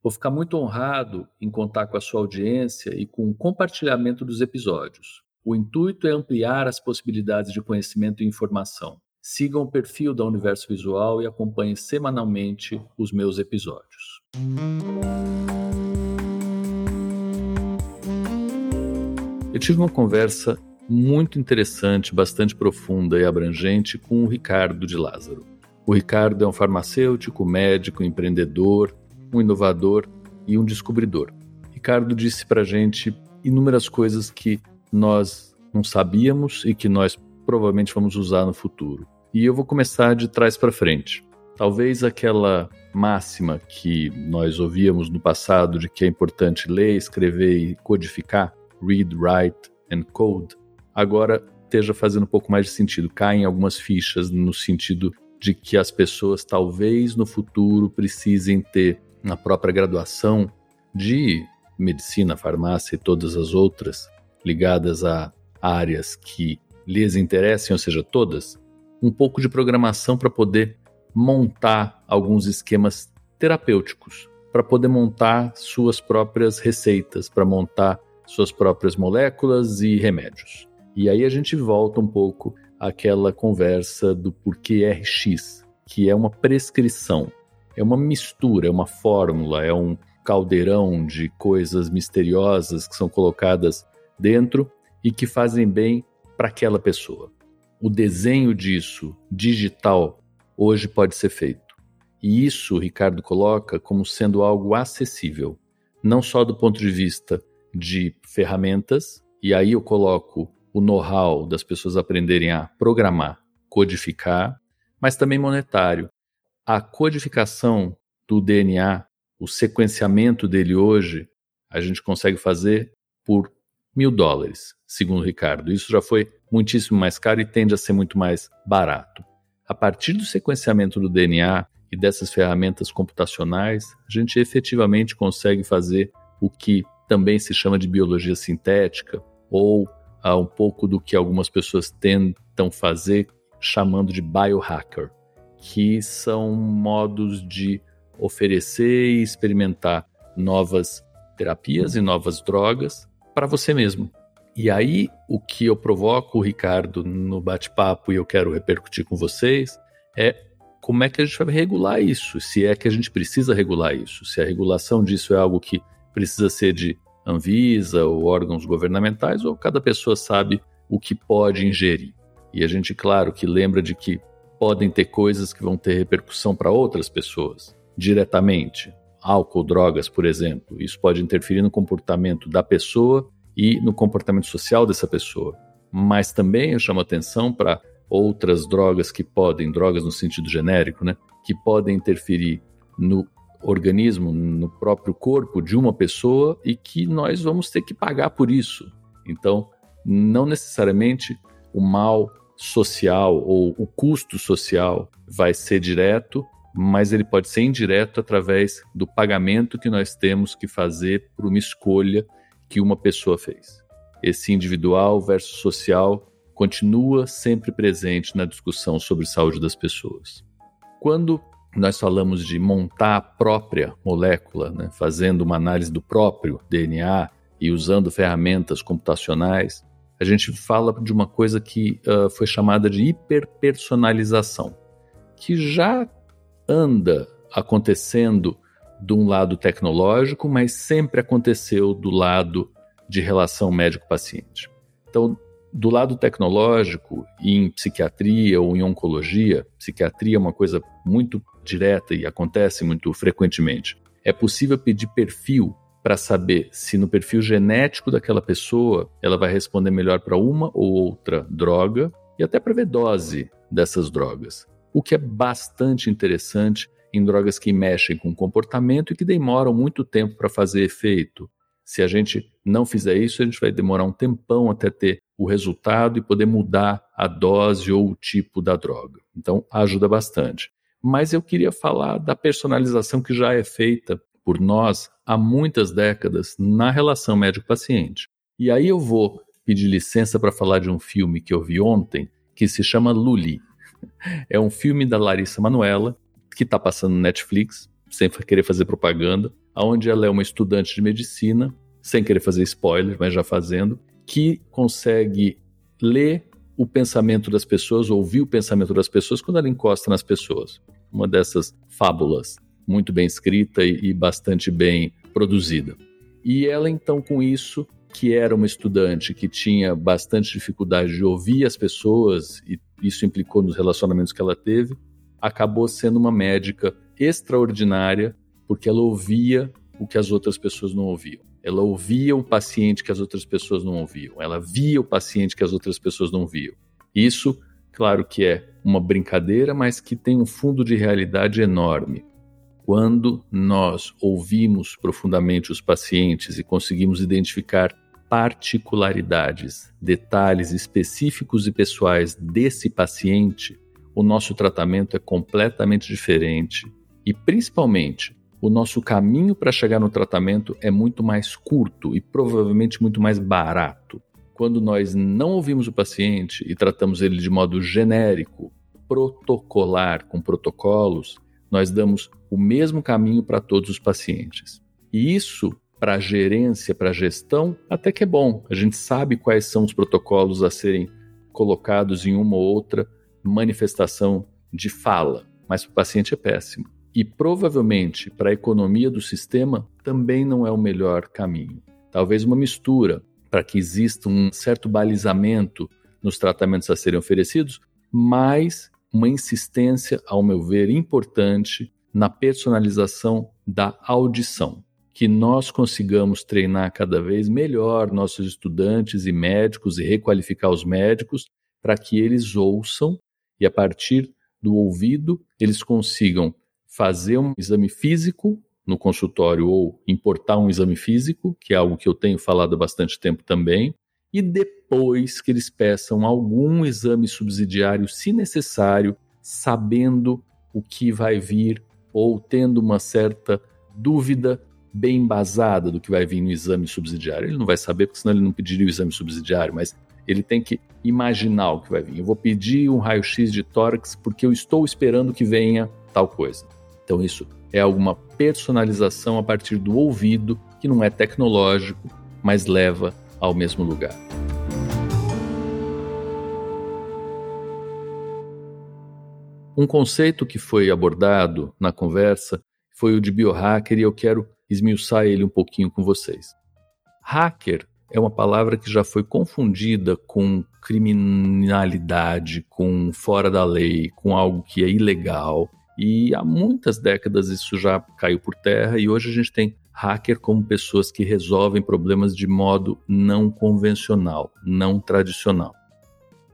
Vou ficar muito honrado em contar com a sua audiência e com o compartilhamento dos episódios. O intuito é ampliar as possibilidades de conhecimento e informação. Sigam o perfil da Universo Visual e acompanhem semanalmente os meus episódios. Eu tive uma conversa muito interessante, bastante profunda e abrangente com o Ricardo de Lázaro. O Ricardo é um farmacêutico, médico, empreendedor, um inovador e um descobridor. Ricardo disse para gente inúmeras coisas que nós não sabíamos e que nós provavelmente vamos usar no futuro. E eu vou começar de trás para frente. Talvez aquela máxima que nós ouvíamos no passado de que é importante ler, escrever e codificar, read, write and code, agora esteja fazendo um pouco mais de sentido. Caem algumas fichas no sentido de que as pessoas talvez no futuro precisem ter na própria graduação de medicina, farmácia e todas as outras ligadas a áreas que lhes interessem, ou seja, todas, um pouco de programação para poder montar alguns esquemas terapêuticos, para poder montar suas próprias receitas, para montar suas próprias moléculas e remédios. E aí a gente volta um pouco àquela conversa do porquê RX, que é uma prescrição é uma mistura, é uma fórmula, é um caldeirão de coisas misteriosas que são colocadas dentro e que fazem bem para aquela pessoa. O desenho disso, digital, hoje pode ser feito. E isso Ricardo coloca como sendo algo acessível, não só do ponto de vista de ferramentas, e aí eu coloco o know-how das pessoas aprenderem a programar, codificar, mas também monetário a codificação do DNA, o sequenciamento dele hoje, a gente consegue fazer por mil dólares, segundo Ricardo. Isso já foi muitíssimo mais caro e tende a ser muito mais barato. A partir do sequenciamento do DNA e dessas ferramentas computacionais, a gente efetivamente consegue fazer o que também se chama de biologia sintética ou ah, um pouco do que algumas pessoas tentam fazer chamando de biohacker que são modos de oferecer e experimentar novas terapias e novas drogas para você mesmo. E aí, o que eu provoco, Ricardo, no bate-papo e eu quero repercutir com vocês é como é que a gente vai regular isso, se é que a gente precisa regular isso, se a regulação disso é algo que precisa ser de Anvisa ou órgãos governamentais, ou cada pessoa sabe o que pode ingerir. E a gente, claro, que lembra de que podem ter coisas que vão ter repercussão para outras pessoas diretamente. Álcool, drogas, por exemplo. Isso pode interferir no comportamento da pessoa e no comportamento social dessa pessoa. Mas também eu chamo atenção para outras drogas que podem, drogas no sentido genérico, né, que podem interferir no organismo, no próprio corpo de uma pessoa e que nós vamos ter que pagar por isso. Então, não necessariamente o mal social ou o custo social vai ser direto, mas ele pode ser indireto através do pagamento que nós temos que fazer por uma escolha que uma pessoa fez. Esse individual versus social continua sempre presente na discussão sobre saúde das pessoas. Quando nós falamos de montar a própria molécula, né, fazendo uma análise do próprio DNA e usando ferramentas computacionais, a gente fala de uma coisa que uh, foi chamada de hiperpersonalização, que já anda acontecendo de um lado tecnológico, mas sempre aconteceu do lado de relação médico-paciente. Então, do lado tecnológico, em psiquiatria ou em oncologia, psiquiatria é uma coisa muito direta e acontece muito frequentemente. É possível pedir perfil para saber se no perfil genético daquela pessoa ela vai responder melhor para uma ou outra droga e até para ver dose dessas drogas. O que é bastante interessante em drogas que mexem com o comportamento e que demoram muito tempo para fazer efeito. Se a gente não fizer isso, a gente vai demorar um tempão até ter o resultado e poder mudar a dose ou o tipo da droga. Então, ajuda bastante. Mas eu queria falar da personalização que já é feita por nós há muitas décadas na relação médico-paciente. E aí eu vou pedir licença para falar de um filme que eu vi ontem, que se chama Luli. É um filme da Larissa Manuela, que está passando no Netflix, sem querer fazer propaganda, onde ela é uma estudante de medicina, sem querer fazer spoiler, mas já fazendo, que consegue ler o pensamento das pessoas, ouvir o pensamento das pessoas quando ela encosta nas pessoas. Uma dessas fábulas muito bem escrita e, e bastante bem produzida. E ela então com isso, que era uma estudante que tinha bastante dificuldade de ouvir as pessoas e isso implicou nos relacionamentos que ela teve, acabou sendo uma médica extraordinária porque ela ouvia o que as outras pessoas não ouviam. Ela ouvia o paciente que as outras pessoas não ouviam. Ela via o paciente que as outras pessoas não viam. Isso, claro que é uma brincadeira, mas que tem um fundo de realidade enorme. Quando nós ouvimos profundamente os pacientes e conseguimos identificar particularidades, detalhes específicos e pessoais desse paciente, o nosso tratamento é completamente diferente e, principalmente, o nosso caminho para chegar no tratamento é muito mais curto e provavelmente muito mais barato. Quando nós não ouvimos o paciente e tratamos ele de modo genérico, protocolar, com protocolos, nós damos o mesmo caminho para todos os pacientes. E isso, para a gerência, para a gestão, até que é bom. A gente sabe quais são os protocolos a serem colocados em uma ou outra manifestação de fala, mas para o paciente é péssimo. E provavelmente para a economia do sistema também não é o melhor caminho. Talvez uma mistura para que exista um certo balizamento nos tratamentos a serem oferecidos, mas uma insistência, ao meu ver, importante na personalização da audição. Que nós consigamos treinar cada vez melhor nossos estudantes e médicos e requalificar os médicos para que eles ouçam e, a partir do ouvido, eles consigam fazer um exame físico no consultório ou importar um exame físico, que é algo que eu tenho falado há bastante tempo também, e depois que eles peçam algum exame subsidiário, se necessário, sabendo o que vai vir ou tendo uma certa dúvida bem embasada do que vai vir no exame subsidiário. Ele não vai saber, porque senão ele não pediria o exame subsidiário, mas ele tem que imaginar o que vai vir. Eu vou pedir um raio-x de tórax porque eu estou esperando que venha tal coisa. Então, isso é alguma personalização a partir do ouvido, que não é tecnológico, mas leva ao mesmo lugar. Um conceito que foi abordado na conversa foi o de biohacker e eu quero esmiuçar ele um pouquinho com vocês. Hacker é uma palavra que já foi confundida com criminalidade, com fora da lei, com algo que é ilegal. E há muitas décadas isso já caiu por terra e hoje a gente tem hacker como pessoas que resolvem problemas de modo não convencional, não tradicional.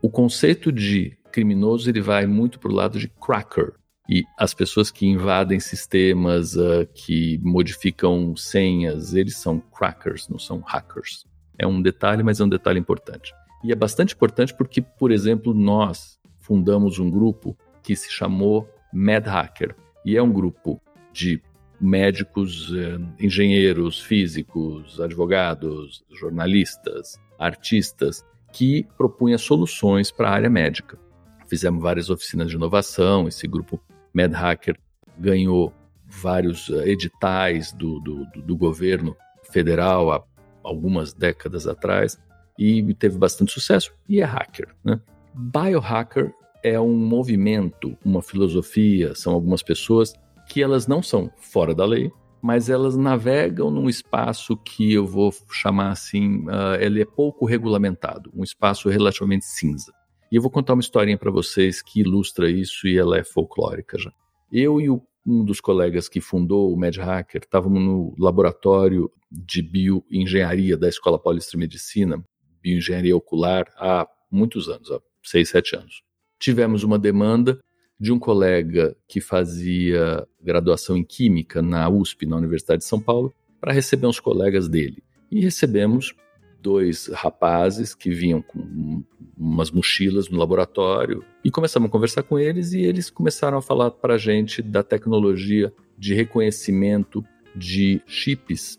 O conceito de criminoso ele vai muito para o lado de cracker, e as pessoas que invadem sistemas, uh, que modificam senhas, eles são crackers, não são hackers. É um detalhe, mas é um detalhe importante. E é bastante importante porque, por exemplo, nós fundamos um grupo que se chamou Mad Hacker. E é um grupo de médicos, eh, engenheiros, físicos, advogados, jornalistas, artistas que propunha soluções para a área médica. Fizemos várias oficinas de inovação, esse grupo Mad Hacker ganhou vários eh, editais do, do, do governo federal há algumas décadas atrás e teve bastante sucesso e é hacker. Né? Biohacker é um movimento, uma filosofia, são algumas pessoas que elas não são fora da lei, mas elas navegam num espaço que eu vou chamar assim, uh, ele é pouco regulamentado, um espaço relativamente cinza. E eu vou contar uma historinha para vocês que ilustra isso e ela é folclórica já. Eu e o, um dos colegas que fundou o MedHacker estávamos no laboratório de bioengenharia da Escola Paulista de Medicina, bioengenharia ocular, há muitos anos, há seis, sete anos. Tivemos uma demanda de um colega que fazia graduação em Química na USP, na Universidade de São Paulo, para receber uns colegas dele. E recebemos dois rapazes que vinham com umas mochilas no laboratório e começamos a conversar com eles e eles começaram a falar para a gente da tecnologia de reconhecimento de chips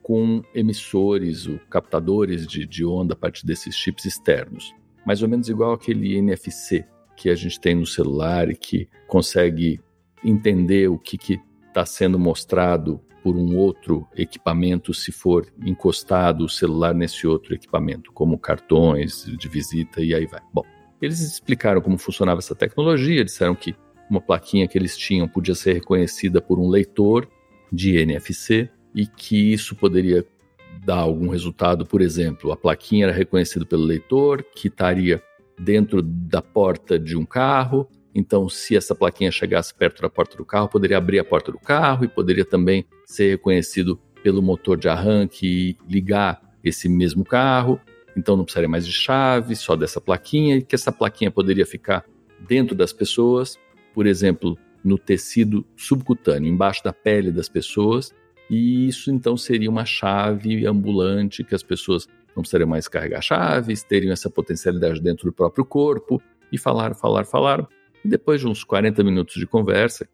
com emissores, ou captadores de, de onda a partir desses chips externos. Mais ou menos igual aquele NFC que a gente tem no celular e que consegue entender o que está sendo mostrado por um outro equipamento se for encostado o celular nesse outro equipamento, como cartões de visita e aí vai. Bom, eles explicaram como funcionava essa tecnologia, disseram que uma plaquinha que eles tinham podia ser reconhecida por um leitor de NFC e que isso poderia dar algum resultado, por exemplo, a plaquinha era reconhecida pelo leitor, que estaria dentro da porta de um carro, então, se essa plaquinha chegasse perto da porta do carro, poderia abrir a porta do carro e poderia também ser reconhecido pelo motor de arranque e ligar esse mesmo carro. Então, não precisaria mais de chave, só dessa plaquinha, e que essa plaquinha poderia ficar dentro das pessoas, por exemplo, no tecido subcutâneo, embaixo da pele das pessoas. E isso então seria uma chave ambulante que as pessoas não precisariam mais carregar chaves, teriam essa potencialidade dentro do próprio corpo. E falaram, falaram, falaram. E depois de uns 40 minutos de conversa,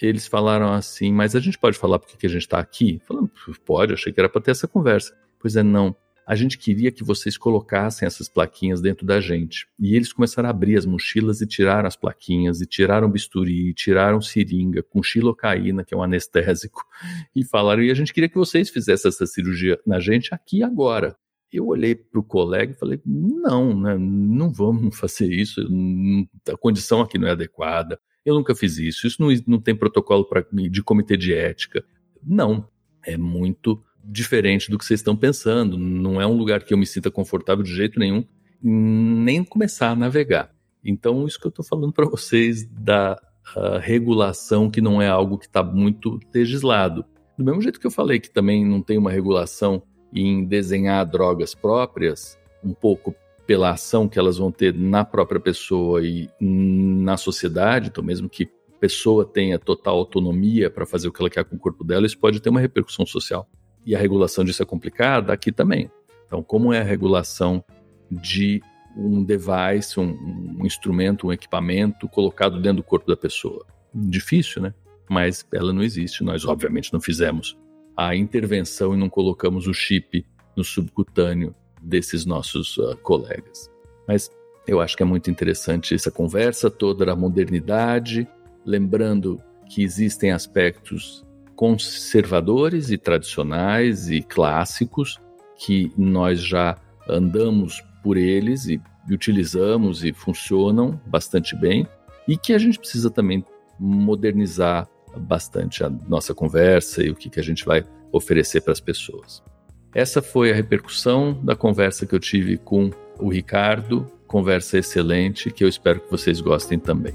eles falaram assim: Mas a gente pode falar porque que a gente está aqui? Falando, pode, achei que era para ter essa conversa. Pois é, não. A gente queria que vocês colocassem essas plaquinhas dentro da gente. E eles começaram a abrir as mochilas e tiraram as plaquinhas, e tiraram bisturi, e tiraram seringa com xilocaína, que é um anestésico, e falaram: e a gente queria que vocês fizessem essa cirurgia na gente aqui agora. Eu olhei para o colega e falei: não, né, não vamos fazer isso, a condição aqui não é adequada, eu nunca fiz isso, isso não, não tem protocolo pra, de comitê de ética. Não, é muito diferente do que vocês estão pensando, não é um lugar que eu me sinta confortável de jeito nenhum, nem começar a navegar. Então, isso que eu estou falando para vocês da regulação, que não é algo que está muito legislado. Do mesmo jeito que eu falei que também não tem uma regulação em desenhar drogas próprias, um pouco pela ação que elas vão ter na própria pessoa e na sociedade, então mesmo que a pessoa tenha total autonomia para fazer o que ela quer com o corpo dela, isso pode ter uma repercussão social. E a regulação disso é complicada aqui também. Então, como é a regulação de um device, um, um instrumento, um equipamento colocado dentro do corpo da pessoa? Difícil, né? Mas ela não existe. Nós, obviamente, não fizemos a intervenção e não colocamos o chip no subcutâneo desses nossos uh, colegas. Mas eu acho que é muito interessante essa conversa toda da modernidade, lembrando que existem aspectos conservadores e tradicionais e clássicos que nós já andamos por eles e, utilizamos e funcionam bastante bem e que a gente precisa também modernizar bastante a nossa conversa e o que, que a gente vai oferecer para as pessoas. Essa foi a repercussão da conversa que eu tive com o Ricardo, conversa excelente que eu espero que vocês gostem também.